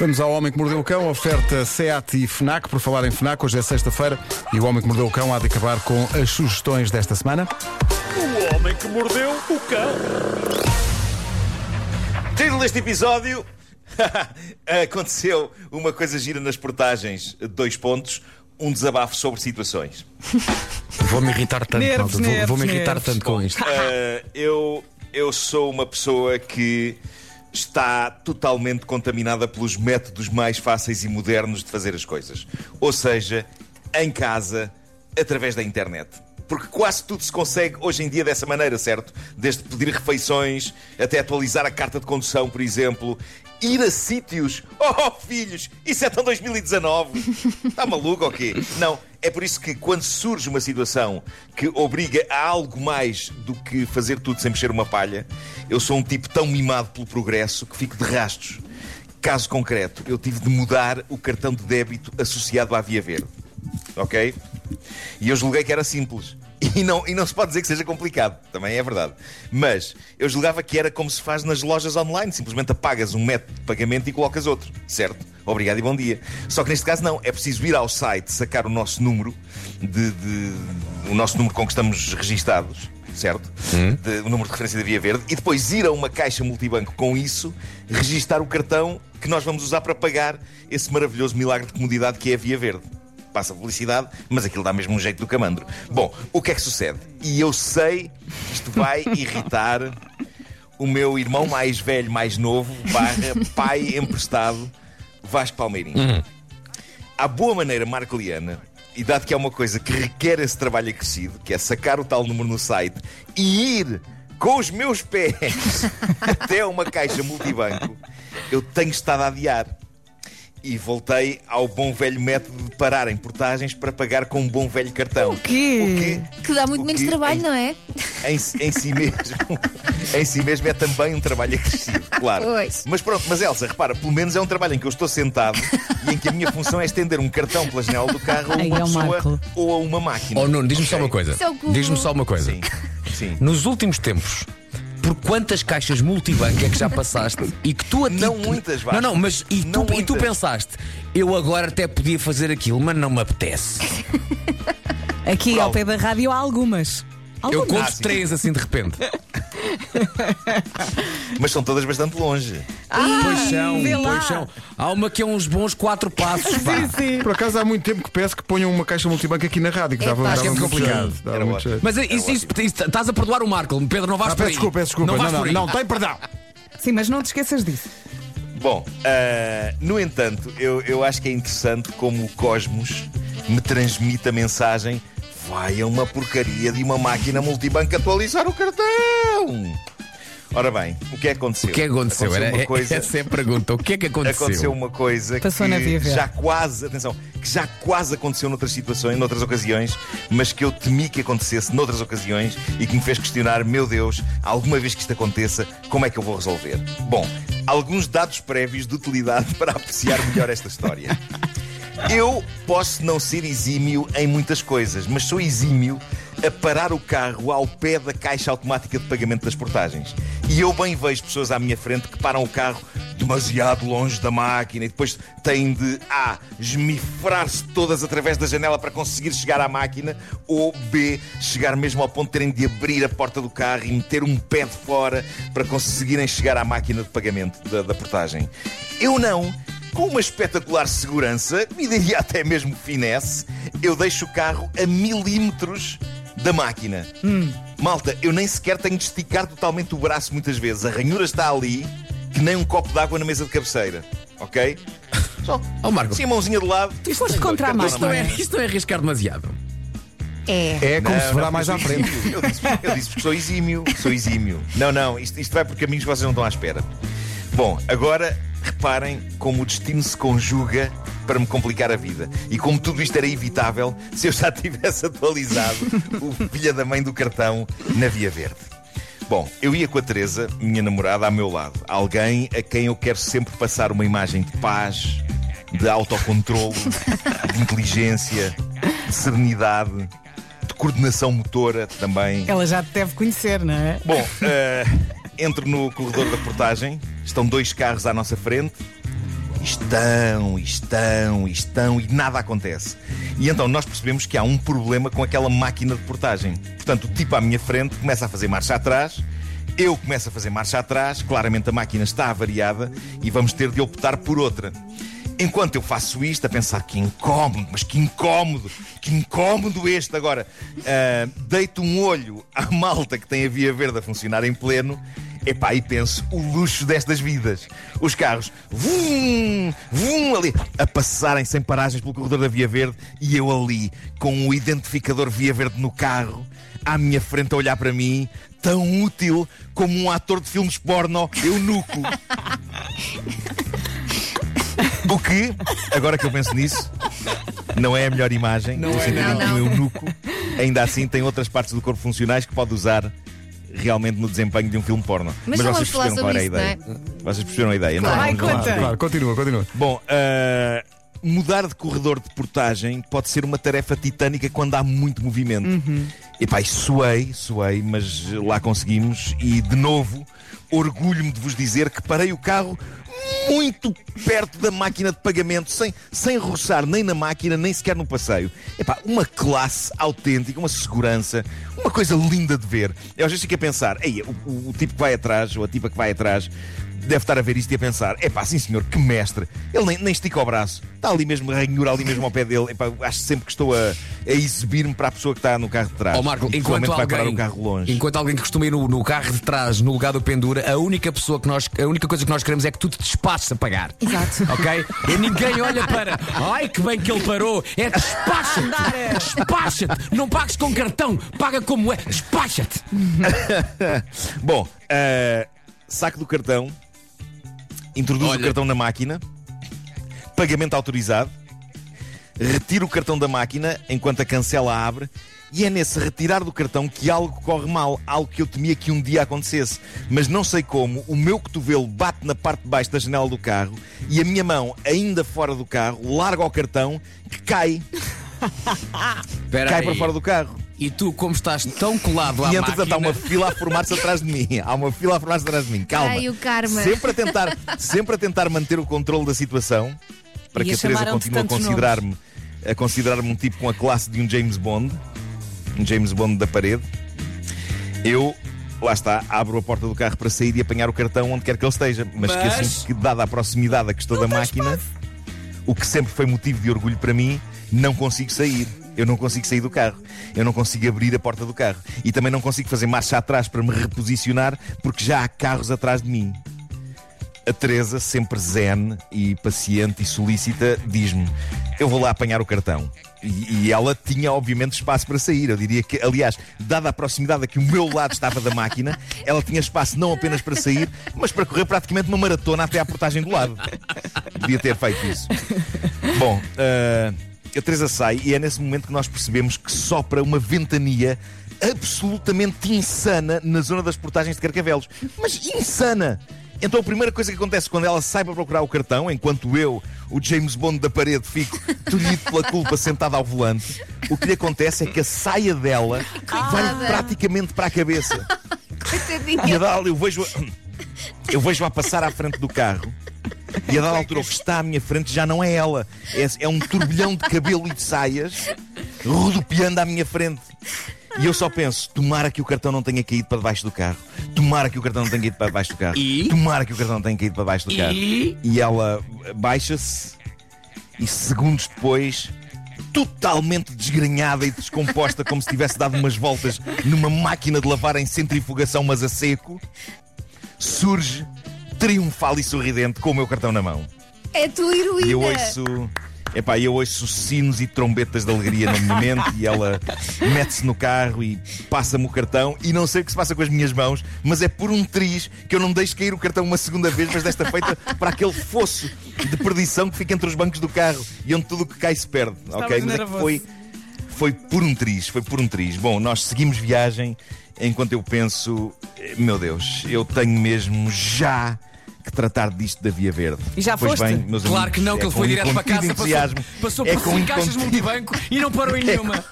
Vamos ao Homem que Mordeu o Cão, oferta SEAT e FNAC, por falar em FNAC, hoje é sexta-feira e o Homem que Mordeu o Cão há de acabar com as sugestões desta semana. O homem que mordeu o cão. Título deste episódio: Aconteceu uma coisa gira nas portagens. Dois pontos. Um desabafo sobre situações. Vou-me irritar tanto. Vou- Vou-me irritar tanto com isto. Uh, eu, eu sou uma pessoa que está totalmente contaminada pelos métodos mais fáceis e modernos de fazer as coisas. Ou seja, em casa, através da internet. Porque quase tudo se consegue hoje em dia dessa maneira, certo? Desde pedir refeições até atualizar a carta de condução, por exemplo. Ir a sítios. Oh, filhos, isso é tão 2019. Está maluco ou quê? Não, é por isso que quando surge uma situação que obriga a algo mais do que fazer tudo sem mexer uma palha, eu sou um tipo tão mimado pelo progresso que fico de rastos. Caso concreto, eu tive de mudar o cartão de débito associado à Via Verde. Ok? E eu julguei que era simples. E não, e não se pode dizer que seja complicado, também é verdade. Mas eu julgava que era como se faz nas lojas online: simplesmente apagas um método de pagamento e colocas outro, certo? Obrigado e bom dia. Só que neste caso não, é preciso ir ao site, sacar o nosso número, de, de- o nosso número com que estamos registados, certo? De- o número de referência da Via Verde, e depois ir a uma caixa multibanco com isso, registar o cartão que nós vamos usar para pagar esse maravilhoso milagre de comodidade que é a Via Verde passa publicidade, mas aquilo dá mesmo um jeito do camandro. Bom, o que é que sucede? E eu sei que isto vai irritar o meu irmão mais velho, mais novo, barra pai emprestado, Vasco Palmeirinho. À boa maneira marcoliana, e dado que é uma coisa que requer esse trabalho acrescido, que é sacar o tal número no site e ir com os meus pés até uma caixa multibanco, eu tenho estado a adiar. E voltei ao bom velho método de parar em portagens para pagar com um bom velho cartão. O quê? Que dá muito O menos trabalho, em- não é? em, em si mesmo em si mesmo é também um trabalho acrescido, claro. Pois. Mas pronto, mas Elsa, repara, pelo menos é um trabalho em que eu estou sentado e em que a minha função é estender um cartão pela janela do carro a Ai, uma é o pessoa Marco. ou a uma máquina. Oh, Nuno, diz-me só Ok? uma coisa. É o o- Diz-me só uma coisa. Sim, sim. Nos últimos tempos, por quantas caixas multibanco é que já passaste e que tu a ti- Não muitas, Vasco. Não, não, mas e Não tu, e tu muitas. pensaste, eu agora até podia fazer aquilo, mas não me apetece. Aqui Qual? ao pé da rádio há algumas. Eu Algumas. conto Ah, três assim de repente. Mas são todas bastante longe. pois são, vê lá. pois são. Há uma que é uns bons quatro passos. pá. Sim, sim. Por acaso há muito tempo que peço que ponham uma caixa multibanco aqui na rádio, que dava, dava acho que é muito complicado. jeito, dava Era muito ótimo. jeito. Mas isso, isso- isso- estás a perdoar o Marco, Pedro, não vais Ah, por peço aí. desculpa, peço desculpa. Não, Não, vais não, por aí. não, tem perdão. Sim, mas não te esqueças disso. Bom, ah, no entanto, eu, eu acho que é interessante como o Cosmos me transmite a mensagem: vai a uma porcaria de uma máquina multibanco atualizar o cartão. Ora bem, o que é que aconteceu? O que é que aconteceu? Era, uma coisa... Essa é a pergunta. O que é que aconteceu? Aconteceu uma coisa Passou que já quase, atenção, que já quase aconteceu noutras situações, noutras ocasiões, mas que eu temi que acontecesse noutras ocasiões e que me fez questionar, meu Deus, alguma vez que isto aconteça, como é que eu vou resolver? Bom, alguns dados prévios de utilidade para apreciar melhor esta história. Eu posso não ser exímio em muitas coisas, mas sou exímio a parar o carro ao pé da caixa automática de pagamento das portagens. E eu bem vejo pessoas à minha frente que param o carro demasiado longe da máquina e depois têm de A. esmifrar-se todas através da janela para conseguir chegar à máquina, ou B. chegar mesmo ao ponto de terem de abrir a porta do carro e meter um pé de fora para conseguirem chegar à máquina de pagamento da, da portagem. Eu não. Com uma espetacular segurança, e diria até mesmo finesse, eu deixo o carro a milímetros da máquina. Malta, eu nem sequer tenho de esticar totalmente o braço muitas vezes. A ranhura está ali, que nem um copo de água na mesa de cabeceira. Ok? Só. Oh, Marco. Sim, a mãozinha de lado. Foste contra a Cartão na Isto não, é, máquina. isto não é arriscar demasiado. É. É como Não, se verá não, mais eu à frente. Eu disse, eu disse porque sou exímio. Sou exímio. Não, não, isto, isto vai por caminhos que vocês não estão à espera. Bom, agora reparem como o destino se conjuga para me complicar a vida. E como tudo isto era evitável se eu já tivesse atualizado o filho da mãe do cartão na Via Verde. Bom, eu ia com a Teresa, minha namorada, ao meu lado. Alguém a quem eu quero sempre passar uma imagem de paz, de autocontrolo, de inteligência, de serenidade, de coordenação motora também. Ela já te deve conhecer, não é? Bom, eh, entro no corredor da portagem, estão dois carros à nossa frente Estão, estão, estão e nada acontece. E então nós percebemos que há um problema com aquela máquina de portagem. Portanto, o tipo à minha frente começa a fazer marcha atrás, eu começo a fazer marcha atrás, claramente a máquina está avariada e vamos ter de optar por outra. Enquanto eu faço isto, a pensar que incómodo, mas que incómodo, que incómodo este. Agora, uh, deito um olho à malta que tem a via verde a funcionar em pleno. Epá, e penso, o luxo destas vidas. Os carros, vum, vum, ali, a passarem sem paragens pelo corredor da Via Verde e eu ali, com o identificador Via Verde no carro, à minha frente a olhar para mim, tão útil como um ator de filmes porno, eunuco. O que, agora que eu penso nisso, não é a melhor imagem, no é, sentido não, em que não. o eunuco ainda assim tem outras partes do corpo funcionais que pode usar realmente no desempenho de um filme porno. Mas não vocês vamos falar perceberam qual era a ideia. Vocês perceberam a ideia, Claro. não? Vai, Vamos lá. conta. Claro, continua, continua. Bom, ah, mudar de corredor de portagem pode ser uma tarefa titânica quando há muito movimento. E e suei, suei, mas lá conseguimos. E de novo, orgulho-me de vos dizer que parei o carro muito perto da máquina de pagamento, sem, sem roçar nem na máquina, nem sequer no passeio. Epá, uma classe autêntica, uma segurança, uma coisa linda de ver. Eu às vezes fico a pensar, Ei, o, o- o tipo que vai atrás, ou a tipa que vai atrás, deve estar a ver isto e a pensar: epá, sim senhor, que mestre. Ele nem, nem estica o braço, está ali mesmo, ranhura ali mesmo ao pé dele. Epá, acho sempre que estou a, a exibir-me para a pessoa que está no carro de trás. Ó Marco, E enquanto provavelmente vai parar alguém, o carro longe. enquanto alguém que costuma ir no, no carro de trás, no lugar do pendura, a única pessoa que nós, a única coisa que nós queremos é que tu te despaches a pagar. Exato. Ok? E ninguém olha para. Ai, que bem que ele parou. É despacha-te. Despacha-te. Não pagues com cartão, paga como é. Despacha-te. Bom, eh, saco do cartão, introduz Olha. o cartão na máquina, pagamento autorizado, retiro o cartão da máquina enquanto a cancela abre. E é nesse retirar do cartão que algo corre mal, algo que eu temia que um dia acontecesse. Mas não sei como, o meu cotovelo bate na parte de baixo da janela do carro e a minha mão, ainda fora do carro, larga o cartão que cai, cai para fora do carro. E tu, como estás tão colado à E entretanto máquina... há uma fila a formar-se atrás de mim. Há uma fila a formar-se atrás de mim. Calma. Ai, o karma. Sempre a tentar, sempre a tentar manter o controle da situação para E que a Teresa continue a considerar-me a considerar-me um tipo com a classe de um James Bond, um James Bond da parede. Eu Lá está, abro a porta do carro para sair e apanhar o cartão onde quer que ele esteja. Mas, Mas- esqueço que, dada a proximidade a que estou da máquina, o que sempre foi motivo de orgulho para mim, não consigo sair. Eu não consigo sair do carro. Eu não consigo abrir a porta do carro. E também não consigo fazer marcha atrás para me reposicionar porque já há carros atrás de mim. A Teresa, sempre zen e paciente e solícita, diz-me: Eu vou lá apanhar o cartão. E, e ela tinha, obviamente, espaço para sair. Eu diria que, aliás, dada a proximidade a que o meu lado estava da máquina, ela tinha espaço não apenas para sair, mas para correr praticamente uma maratona até à portagem do lado. Devia ter feito isso. Bom, ah, a Teresa sai e é nesse momento que nós percebemos que sopra uma ventania absolutamente insana na zona das portagens de Carcavelos. Mas insana! Então a primeira coisa que acontece quando ela sai para procurar o cartão, enquanto eu, o James Bond da parede, fico tolhido pela culpa sentado ao volante, o que lhe acontece é que a saia dela vai praticamente para a cabeça. E a Coitadinha. dada eu vejo eu vejo a passar à frente do carro e a dada altura o que está à minha frente já não é ela. É, é um turbilhão de cabelo e de saias rodopiando à minha frente. E eu só penso tomara que o cartão não tenha caído para debaixo do carro. Tomara que o cartão não tenha caído para debaixo do carro. E? tomara que o cartão não tenha caído para debaixo do carro. E? e ela baixa-se e segundos depois totalmente desgrenhada e descomposta como se tivesse dado umas voltas numa máquina de lavar em centrifugação mas a seco surge triunfal e sorridente com o meu cartão na mão É tua heroína. e eu ouço Epá, eu ouço sinos e trombetas de alegria na minha mente e ela mete-se no carro e passa-me o cartão e não sei o que se passa com as minhas mãos, mas é por um triz que eu não deixo cair o cartão uma segunda vez, mas desta feita para aquele fosso de perdição que fica entre os bancos do carro e onde tudo o que cai se perde. ok? Mas é que foi, foi por um triz, foi por um triz. Bom, nós seguimos viagem enquanto eu penso, eh, meu Deus, eu tenho mesmo já tratar disto da Via Verde. E já pois foste? bem, meus Claro amigos, que não, que é ele com foi direto para casa, passou, entusiasmo. passou é por cinco caixas multibanco e não parou em nenhuma.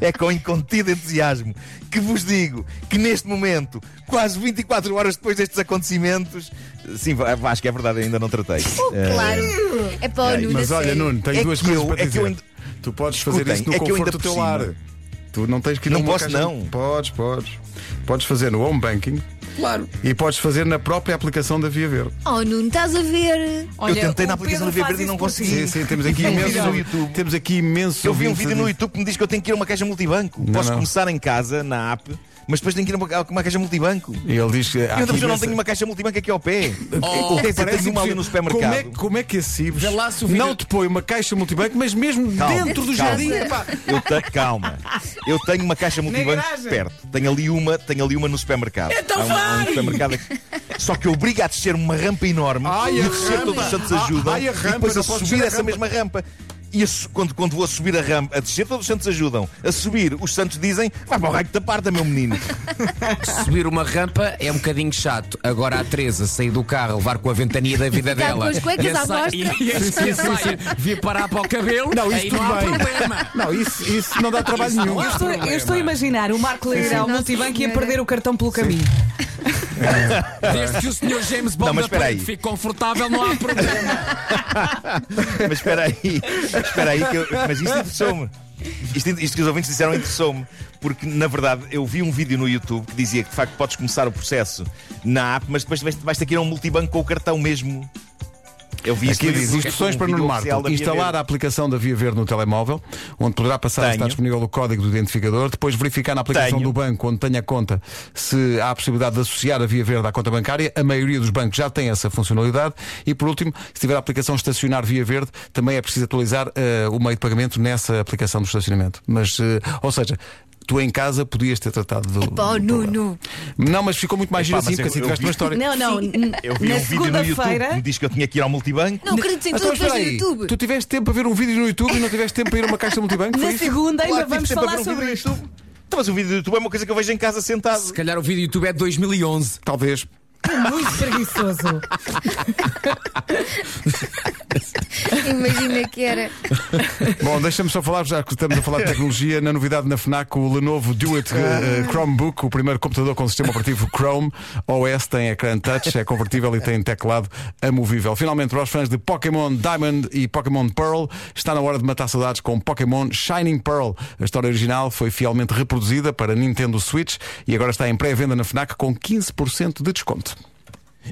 É com incontido entusiasmo que vos digo que neste momento, quase 24 horas depois destes acontecimentos, sim, acho que é verdade, ainda não tratei. Eh, Claro. É para o Nuno. Mas olha. Nuno, tenho É duas que coisas eu- para é que dizer. ainda- Tu podes fazer Escutem, isso no é que conforto do teu lar. Tu não tens que ir Não posso, caixa- não. Podes, podes. Podes fazer no home banking Claro. e podes fazer na própria aplicação da Via Verde. Oh, Nuno, estás a ver? Olha, eu tentei na aplicação da Via Verde e não consegui. Sim, sim, temos aqui vídeo no YouTube. Temos aqui imensos Eu vi um vídeo no YouTube que me diz que eu tenho que ir a uma caixa multibanco. Não, Posso não. começar em casa, na app, mas depois tenho que ir a uma, caixa multibanco. E ele diz que. eu não tenho uma caixa multibanco aqui ao pé. Oh, Quer dizer, Parece tenho uma ali no supermercado. Como é, como é que a Cibes o não te põe uma caixa multibanco, mas mesmo Calma, dentro do calma. jardim? Eu te- calma. Eu tenho uma caixa multibanco perto. Tenho ali uma, tenho ali uma no supermercado. Então há um, há um vai! supermercado aqui. Só que obriga a descer uma rampa enorme Ai, e descer todos os santos ajudam. ai, a rampa, e depois não a posso subir a essa rampa. mesma rampa. E a quando, quando vou a subir a rampa, a descer, todos os santos ajudam. A subir, os santos dizem: vai para o raio da parta, meu menino. Subir uma rampa é um bocadinho chato. Agora a Teresa sair do carro, levar com a ventania da vida Ficar dela. com as cuecas e à mostra. E, e e vir parar para o cabelo. Não, isso aí tudo não há bem. problema. Não, isso, isso não dá trabalho Isso nenhum. Eu estou, eu estou a imaginar o Marco Nossa multibanco e a perder o cartão pelo caminho. Desde que o Sr. James Bond Não, mas da espera aí. fique confortável, não há problema. Mas espera aí, espera aí, que eu- mas isto interessou-me. Isto, isto que os ouvintes disseram interessou-me, porque na verdade eu vi um vídeo no YouTube que dizia que de facto podes começar o processo na app, mas depois vais, vais ter que ir a um multibanco com o cartão mesmo. Eu vi Aqui diz instruções para Nuno Marco. Instalar a aplicação da Via Verde no telemóvel, onde poderá passar está Tenho. disponível o código do identificador. Depois verificar na aplicação Tenho. do banco onde tenha conta se há a possibilidade de associar a Via Verde à conta bancária. A maioria dos bancos já tem essa funcionalidade. E por último, se tiver a aplicação Estacionar Via Verde, também é preciso atualizar eh, o meio de pagamento nessa aplicação do estacionamento. Mas, eh, ou seja, tu em casa podias ter tratado do. Epá, do. Nuno. Não, mas ficou muito mais giro Epá, assim, mas porque assim tiveste vi- uma história. Não, não. Eu vi na um vídeo no YouTube que segunda-feira. me diz que eu tinha que ir ao multibanco. Não acredito em Então, tudo no YouTube. tu tiveste tempo para ver um vídeo no YouTube e não tiveste tempo para ir a uma caixa multibanco? Na segunda ainda vamos falar sobre isto. YouTube. Então, mas o vídeo do YouTube é uma coisa que eu vejo em casa sentado. Se calhar o vídeo do YouTube é de 2011. Talvez. Muito preguiçoso. Imagina que era. Bom, deixa-me só falar, já que estamos a falar de tecnologia, na novidade na FNAC, o Lenovo Duet eh, Chromebook, o primeiro computador com sistema operativo Chrome OS, tem ecrã touch, é convertível e tem teclado amovível. Finalmente, para os fãs de Pokémon Diamond e Pokémon Pearl, está na hora de matar saudades com Pokémon Shining Pearl. A história original foi fielmente reproduzida para Nintendo Switch e agora está em pré-venda na FNAC com 15% de desconto.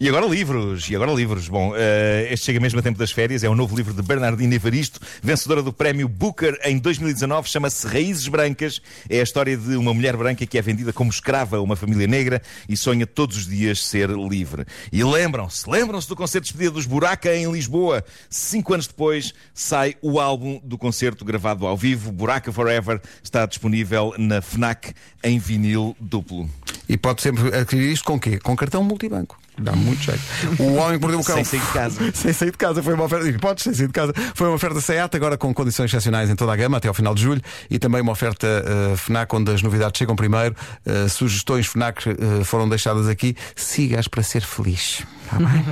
E agora livros, e agora livros. Bom, eh, este chega mesmo a tempo das férias, é o novo livro de Bernardino Evaristo, vencedora do prémio Booker em 2019, chama-se Raízes Brancas. É a história de uma mulher branca que é vendida como escrava a uma família negra e sonha todos os dias ser livre. E lembram-se, lembram-se do concerto de despedida dos Buraca em Lisboa. Cinco anos depois sai o álbum do concerto gravado ao vivo, Buraca Forever, está disponível na FNAC em vinil duplo. E pode sempre adquirir isto com quê? Com cartão multibanco. Dá muito jeito. O homem que mordeu o cão. Sem sair de casa. sem sair de casa. Foi uma oferta. Podes sem sair de casa. Foi uma oferta SEAT, agora com condições excepcionais em toda a gama, até ao final de julho. E também uma oferta eh, FNAC, onde as novidades chegam primeiro. Eh, sugestões FNAC eh, foram deixadas aqui. Sigas para ser feliz. Tá bem?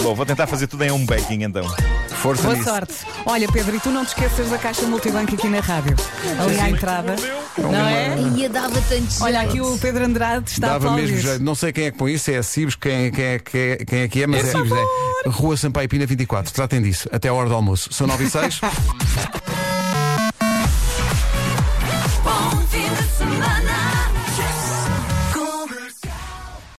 Bom, vou tentar fazer tudo em um baking então. Força Boa nisso. sorte. Olha, Pedro, e tu não te esqueças da caixa multibanco aqui na rádio. Ali à entrada. Não é? Ia dava tanto Olha, aqui o Pedro Andrade está a Dava aplaudir. mesmo jeito. Não sei quem é que põe isso, é a Cibos, quem, quem, é, quem, é, quem é que é, mas É Cibos, é. Rua Sampaio Pina 24. Tratem disso. Até a hora do almoço. São 9 e 6.